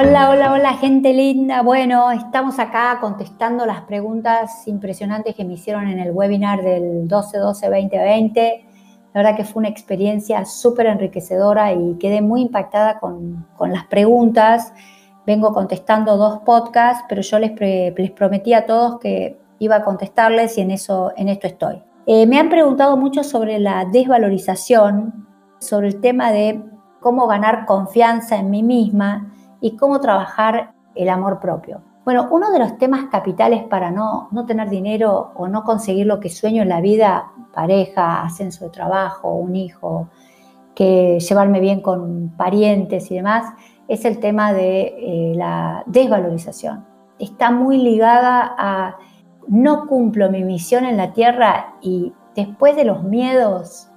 Hola, hola, hola, gente linda. Bueno, estamos acá contestando las preguntas impresionantes que me hicieron en el webinar del 12-12-2020. La verdad que fue una experiencia súper enriquecedora y quedé muy impactada con, las preguntas. Vengo contestando dos podcasts, pero yo les, les, prometí a todos que iba a contestarles y en, eso, en esto estoy. Eh, me han preguntado mucho sobre la desvalorización, sobre el tema de cómo ganar confianza en mí misma y cómo trabajar el amor propio. Bueno, uno de los temas capitales para no, no tener dinero o no conseguir lo que sueño en la vida, pareja, ascenso de trabajo, un hijo, que llevarme bien con parientes y demás, es el tema de eh, la desvalorización. Está muy ligada a no cumplo mi misión en la tierra y después de los miedos,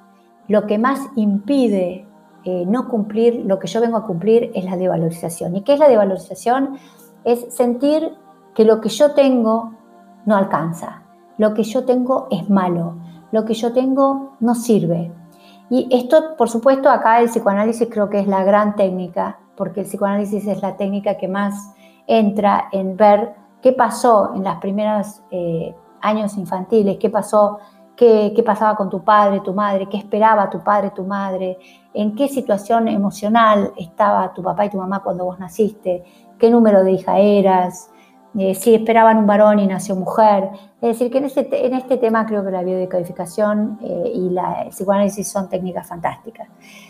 lo que más impide eh, no cumplir lo que yo vengo a cumplir es la devalorización. ¿Y qué es la devalorización? Es sentir que lo que yo tengo no alcanza, lo que yo tengo es malo, lo que yo tengo no sirve. Y esto, por supuesto, acá el psicoanálisis creo que es la gran técnica, porque el psicoanálisis es la técnica que más entra en ver qué pasó en los primeros eh, años infantiles, qué pasó qué, pasaba con tu padre, tu madre, qué esperaba tu padre, tu madre, en qué situación emocional estaba tu papá y tu mamá cuando vos naciste, qué número de hija eras, eh, si esperaban un varón y nació mujer. Es decir, que en este, en este tema creo que la biodecodificación eh, y el psicoanálisis son técnicas fantásticas.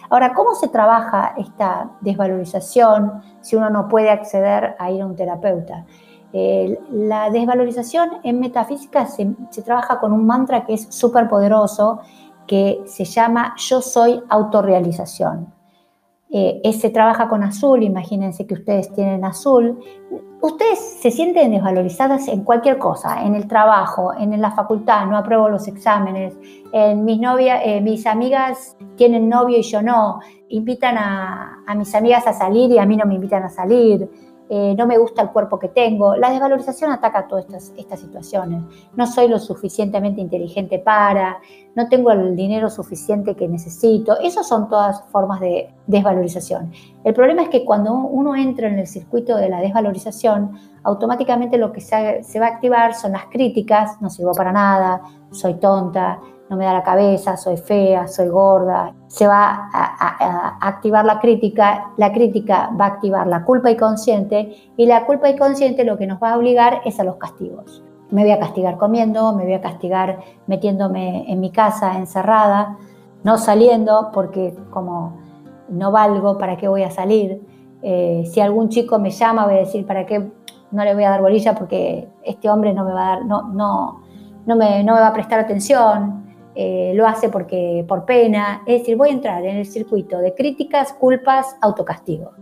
Ahora, ¿cómo se trabaja esta desvalorización si uno no puede acceder a ir a un terapeuta? La desvalorización en metafísica se, trabaja con un mantra que es súper poderoso, que se llama yo soy autorrealización. Eh, se trabaja con azul, imagínense que ustedes tienen azul. Ustedes se sienten desvalorizadas en cualquier cosa, en el trabajo, en la facultad, no apruebo los exámenes, en mis, novias, eh, mis amigas tienen novio y yo no, invitan a, a mis amigas a salir y a mí no me invitan a salir eh, no me gusta el cuerpo que tengo. La desvalorización ataca todas estas, situaciones. No soy lo suficientemente inteligente para, no tengo el dinero suficiente que necesito. Esas son todas formas de desvalorización. El problema es que cuando uno entra en el circuito de la desvalorización, automáticamente lo que se va a activar son las críticas, no sirvo para nada, soy tonta, no me da la cabeza, soy fea, soy gorda. Se va a, activar la crítica, la crítica va a activar la culpa inconsciente y la culpa inconsciente lo que nos va a obligar es a los castigos. Me voy a castigar comiendo, me voy a castigar metiéndome en mi casa encerrada, no saliendo porque como no valgo, ¿para qué voy a salir? Eh, si algún chico me llama, voy a decir, ¿para qué no le voy a dar bolilla? Porque este hombre no me va a dar, no, no, no me, no me va a prestar atención. Eh, lo hace porque por pena, es decir, voy a entrar en el circuito de críticas, culpas, autocastigos.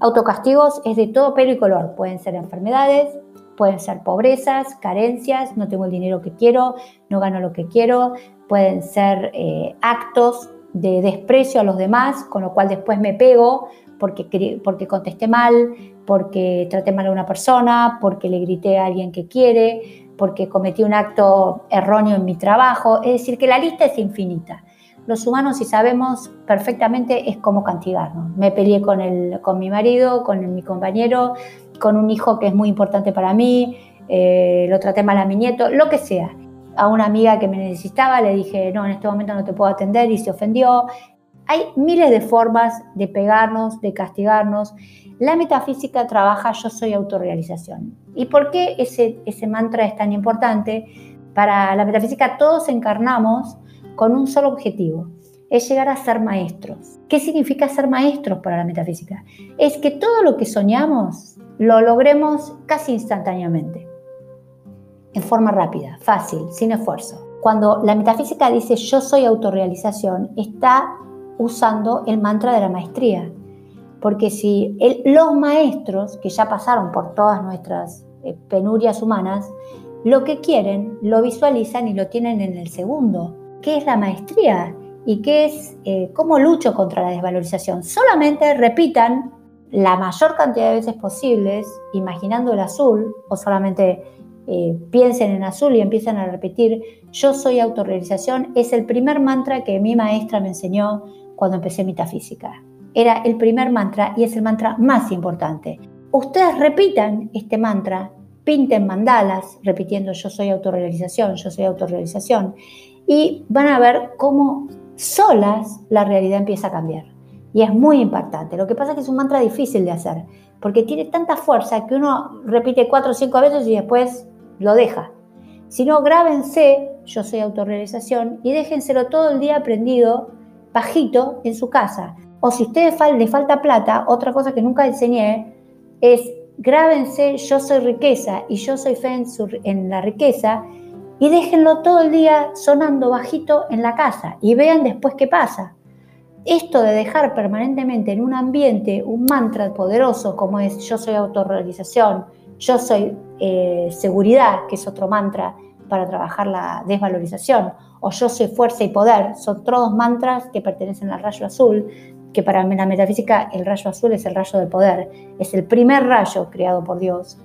Autocastigos es de todo pelo y color, pueden ser enfermedades, pueden ser pobrezas, carencias, no tengo el dinero que quiero, no gano lo que quiero, pueden ser eh, actos de desprecio a los demás, con lo cual después me pego porque, porque contesté mal, porque traté mal a una persona, porque le grité a alguien que quiere, porque cometí un acto erróneo en mi trabajo. Es decir, que la lista es infinita. Los humanos, si sabemos perfectamente, es como castigarnos. Me peleé con, el, con mi marido, con mi compañero, con un hijo que es muy importante para mí, eh, lo traté mal a mi nieto, lo que sea. A una amiga que me necesitaba le dije, no, en este momento no te puedo atender y se ofendió. Hay miles de formas de pegarnos, de castigarnos. La metafísica trabaja yo soy autorrealización. ¿Y por qué ese, ese mantra es tan importante? Para la metafísica todos encarnamos con un solo objetivo, es llegar a ser maestros. ¿Qué significa ser maestros para la metafísica? Es que todo lo que soñamos lo logremos casi instantáneamente, en forma rápida, fácil, sin esfuerzo. Cuando la metafísica dice yo soy autorrealización, está usando el mantra de la maestría. Porque si los maestros, que ya pasaron por todas nuestras eh, penurias humanas, lo que quieren lo visualizan y lo tienen en el segundo. ¿Qué es la maestría? ¿Y qué es eh, cómo lucho contra la desvalorización? Solamente repitan la mayor cantidad de veces posibles, imaginando el azul, o solamente eh, piensen en azul y empiezan a repetir, yo soy autorrealización, es el primer mantra que mi maestra me enseñó cuando empecé metafísica. Era el primer mantra y es el mantra más importante. ustedes repitan este mantra, pinten mandalas repitiendo yo soy autorrealización, yo soy autorrealización, y van a ver cómo solas la realidad empieza a cambiar. Y es muy impactante. Lo que pasa es que es un mantra difícil de hacer, porque tiene tanta fuerza que uno repite cuatro o cinco veces y después lo deja. Si no, grábense, yo soy autorrealización, y déjenselo todo el día aprendido, bajito, en su casa. O si a ustedes les falta plata, otra cosa que nunca enseñé es grábense, yo soy riqueza y yo soy fe en la riqueza, y déjenlo todo el día sonando bajito en la casa y vean después qué pasa. Esto de dejar permanentemente en un ambiente un mantra poderoso como es yo soy autorrealización, yo soy eh, seguridad, que es otro mantra para trabajar la desvalorización, o yo soy fuerza y poder, son todos mantras que pertenecen al rayo azul, que para la metafísica el rayo azul es el rayo del poder, es el primer rayo creado por Dios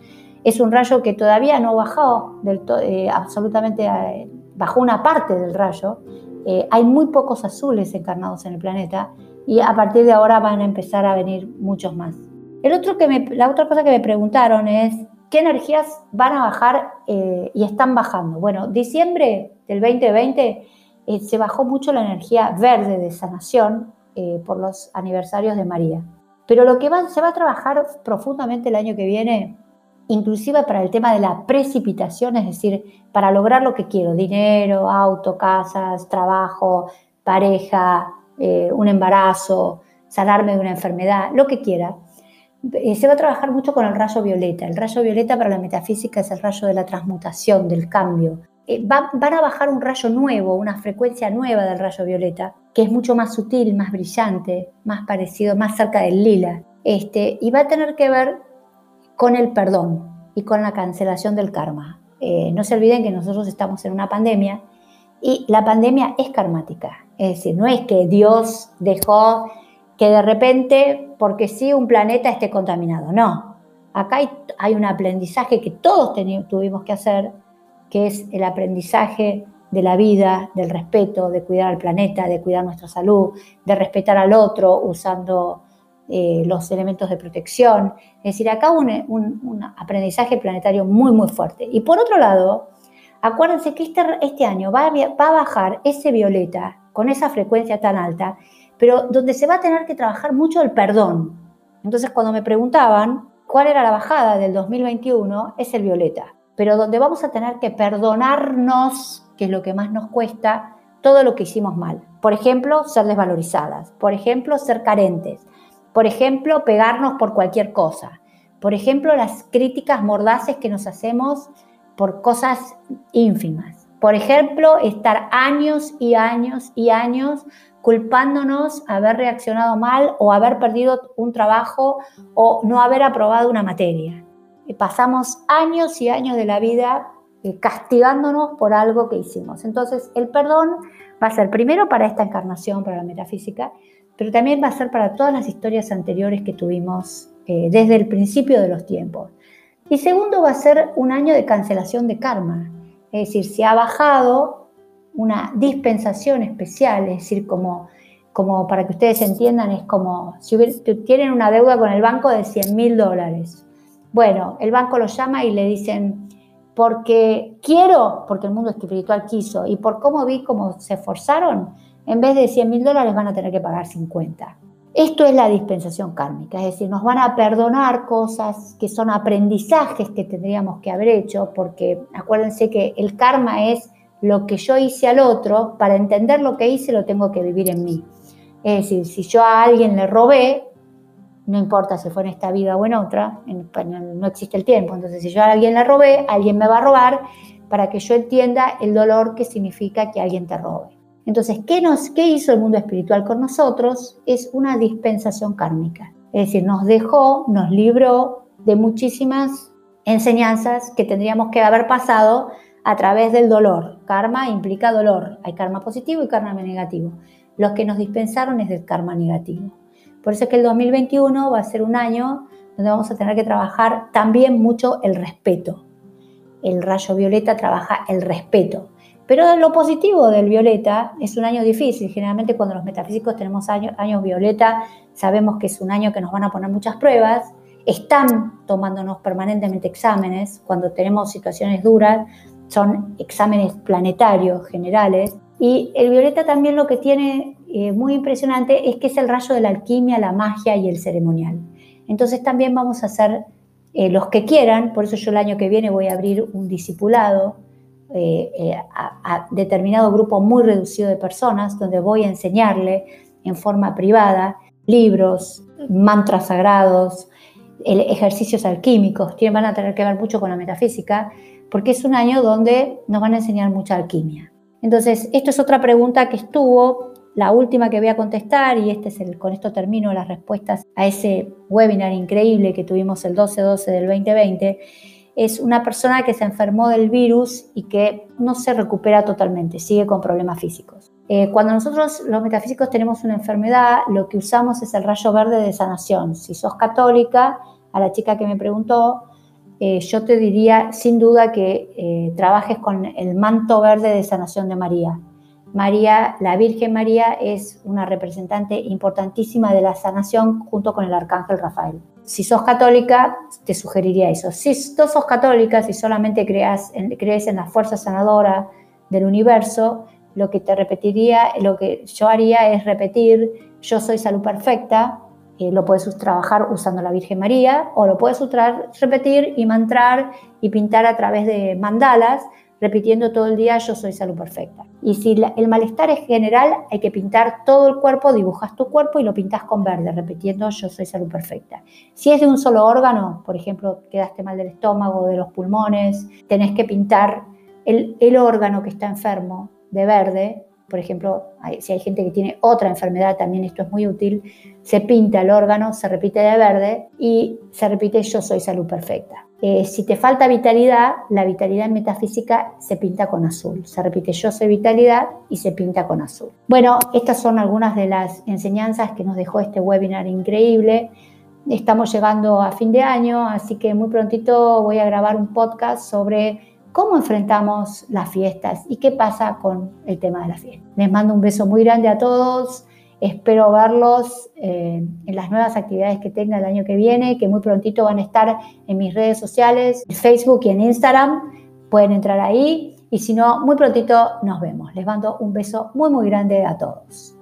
es un rayo que todavía no bajó del eh, absolutamente, eh, bajó una parte del rayo. Eh, hay muy pocos azules encarnados en el planeta y a partir de ahora van a empezar a venir muchos más. El otro que la otra cosa que me preguntaron es, ¿qué energías van a bajar y están bajando? Bueno, diciembre del 2020 se bajó mucho la energía verde de sanación por los aniversarios de María. Pero lo que se va a trabajar profundamente el año que viene inclusive para el tema de la precipitación, es decir, para lograr lo que quiero, dinero, auto, casas, trabajo, pareja, eh, un embarazo, sanarme de una enfermedad, lo que quiera. Eh, se va a trabajar mucho con el rayo violeta. El rayo violeta para la metafísica es el rayo de la transmutación, del cambio. Eh, van a bajar un rayo nuevo, una frecuencia nueva del rayo violeta, que es mucho más sutil, más brillante, más parecido, más cerca del lila. Este, y va a tener que ver con el perdón y con la cancelación del karma. Eh, no se olviden que nosotros estamos en una pandemia y la pandemia es karmática. Es decir, no es que Dios dejó que de repente, porque sí, un planeta esté contaminado. No. Acá hay, un aprendizaje que todos tuvimos que hacer, que es el aprendizaje de la vida, del respeto, de cuidar al planeta, de cuidar nuestra salud, de respetar al otro usando eh, los elementos de protección. Es decir, acá un, un, aprendizaje planetario muy, muy fuerte. Y por otro lado, acuérdense que este, este año va a, va a bajar ese violeta con esa frecuencia tan alta, pero donde se va a tener que trabajar mucho el perdón. Entonces, cuando me preguntaban cuál era la bajada del 2021, es el violeta. Pero donde vamos a tener que perdonarnos, que es lo que más nos cuesta, todo lo que hicimos mal. Por ejemplo, ser desvalorizadas. Por ejemplo, ser carentes. Por ejemplo, pegarnos por cualquier cosa. Por ejemplo, las críticas mordaces que nos hacemos por cosas ínfimas. Por ejemplo, estar años y años y años culpándonos haber reaccionado mal o haber perdido un trabajo o no haber aprobado una materia. Pasamos años y años de la vida eh, castigándonos por algo que hicimos. Entonces, el perdón va a ser primero para esta encarnación, para la metafísica, pero también va a ser para todas las historias anteriores que tuvimos eh, desde el principio de los tiempos. Y segundo, va a ser un año de cancelación de karma, es decir, se ha bajado una dispensación especial, es decir, como, como para que ustedes entiendan, es como si tienen una deuda con el banco de 100 mil dólares. Bueno, el banco lo llama y le dicen, porque quiero, porque el mundo espiritual quiso, y por cómo vi cómo se esforzaron, en vez de 100 mil dólares van a tener que pagar 50. Esto es la dispensación kármica, es decir, nos van a perdonar cosas que son aprendizajes que tendríamos que haber hecho, porque acuérdense que el karma es lo que yo hice al otro, para entender lo que hice lo tengo que vivir en mí. Es decir, si yo a alguien le robé, no importa si fue en esta vida o en otra, no existe el tiempo, entonces si yo a alguien le robé, alguien me va a robar para que yo entienda el dolor que significa que alguien te robe. Entonces, ¿qué, nos, ¿qué hizo el mundo espiritual con nosotros? Es una dispensación kármica. Es decir, nos dejó, nos libró de muchísimas enseñanzas que tendríamos que haber pasado a través del dolor. Karma implica dolor. Hay karma positivo y karma negativo. Los que nos dispensaron es del karma negativo. Por eso es que el 2021 va a ser un año donde vamos a tener que trabajar también mucho el respeto. El rayo violeta trabaja el respeto. Pero lo positivo del violeta es un año difícil. Generalmente cuando los metafísicos tenemos años, años violeta, sabemos que es un año que nos van a poner muchas pruebas están tomándonos permanentemente exámenes cuando tenemos situaciones duras, son exámenes planetarios generales. Y el violeta también lo que tiene eh, muy impresionante es que es el rayo de la alquimia, la magia y el ceremonial. Entonces también vamos a hacer eh, los que quieran, por eso yo el año que viene voy a abrir un discipulado eh, a, determinado grupo muy reducido de personas, donde voy a enseñarle en forma privada libros, mantras sagrados, ejercicios alquímicos, tienen, van a tener que ver mucho con la metafísica, porque es un año donde nos van a enseñar mucha alquimia. Entonces, esto es otra pregunta que estuvo, la última que voy a contestar, y este es con esto termino las respuestas a ese webinar increíble que tuvimos el 12-12 del 2020, es una persona que se enfermó del virus y que no se recupera totalmente, sigue con problemas físicos. Eh, cuando nosotros los metafísicos tenemos una enfermedad, lo que usamos es el rayo verde de sanación. Si sos católica, a la chica que me preguntó, eh, yo te diría sin duda que eh, trabajes con el manto verde de sanación de María. María, la Virgen María es una representante importantísima de la sanación junto con el Arcángel Rafael. Si sos católica, te sugeriría eso. Si no sos católica, si solamente creas crees en la fuerza sanadora del universo, lo que te repetiría, lo que yo haría es repetir, yo soy salud perfecta, eh, lo puedes trabajar usando la Virgen María o lo puedes repetir y mantrar y pintar a través de mandalas, repitiendo todo el día yo soy salud perfecta. Y si el malestar es general, hay que pintar todo el cuerpo, dibujas tu cuerpo y lo pintas con verde, repitiendo yo soy salud perfecta. Si es de un solo órgano, por ejemplo, quedaste mal del estómago, de los pulmones, tenés que pintar el, órgano que está enfermo de verde por ejemplo, si hay gente que tiene otra enfermedad, también esto es muy útil, se pinta el órgano, se repite de verde y se repite yo soy salud perfecta. Eh, si te falta vitalidad, la vitalidad metafísica se pinta con azul. Se repite yo soy vitalidad y se pinta con azul. Bueno, estas son algunas de las enseñanzas que nos dejó este webinar increíble. Estamos llegando a fin de año, así que muy prontito voy a grabar un podcast sobre cómo enfrentamos las fiestas y qué pasa con el tema de la fiesta. Les mando un beso muy grande a todos. Espero verlos eh, en las nuevas actividades que tenga el año que viene, que muy prontito van a estar en mis redes sociales, en Facebook y en Instagram. Pueden entrar ahí y si no, muy prontito nos vemos. Les mando un beso muy, muy grande a todos.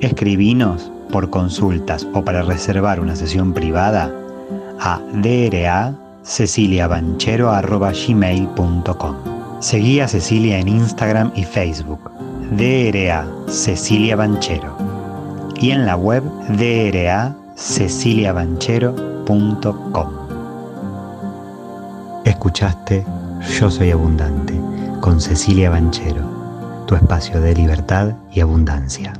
Escribinos por consultas o para reservar una sesión privada a DRA ceciliabanchero.gmail.com Seguí a Cecilia en Instagram y Facebook, DRA Cecilia Banchero, y en la web DRA ceciliabanchero.com. Escuchaste Yo Soy Abundante con Cecilia Banchero, tu espacio de libertad y abundancia.